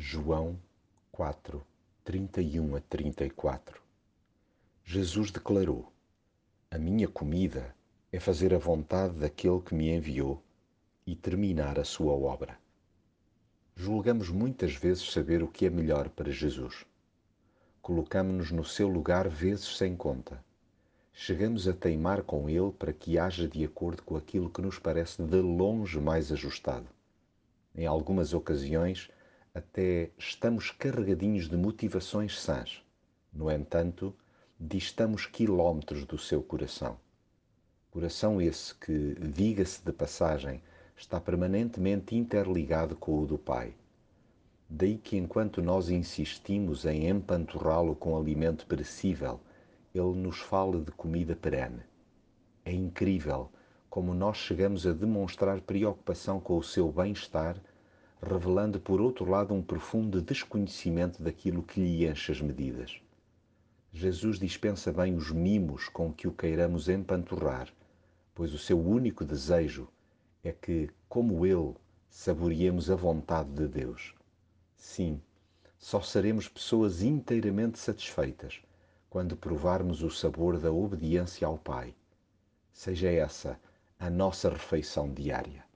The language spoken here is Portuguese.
João 4, 31 a 34 Jesus declarou: A minha comida é fazer a vontade daquele que me enviou e terminar a sua obra. Julgamos muitas vezes saber o que é melhor para Jesus. Colocamos-nos no seu lugar vezes sem conta. Chegamos a teimar com ele para que haja de acordo com aquilo que nos parece de longe mais ajustado. Em algumas ocasiões, até estamos carregadinhos de motivações sãs. No entanto, distamos quilómetros do seu coração. Coração esse que, diga-se de passagem, está permanentemente interligado com o do Pai. Daí que, enquanto nós insistimos em empanturrá-lo com alimento perecível, ele nos fala de comida perene. É incrível como nós chegamos a demonstrar preocupação com o seu bem-estar revelando por outro lado um profundo desconhecimento daquilo que lhe enche as medidas. Jesus dispensa bem os mimos com que o queiramos empanturrar, pois o seu único desejo é que, como ele, saboreemos a vontade de Deus. Sim, só seremos pessoas inteiramente satisfeitas quando provarmos o sabor da obediência ao Pai. Seja essa a nossa refeição diária.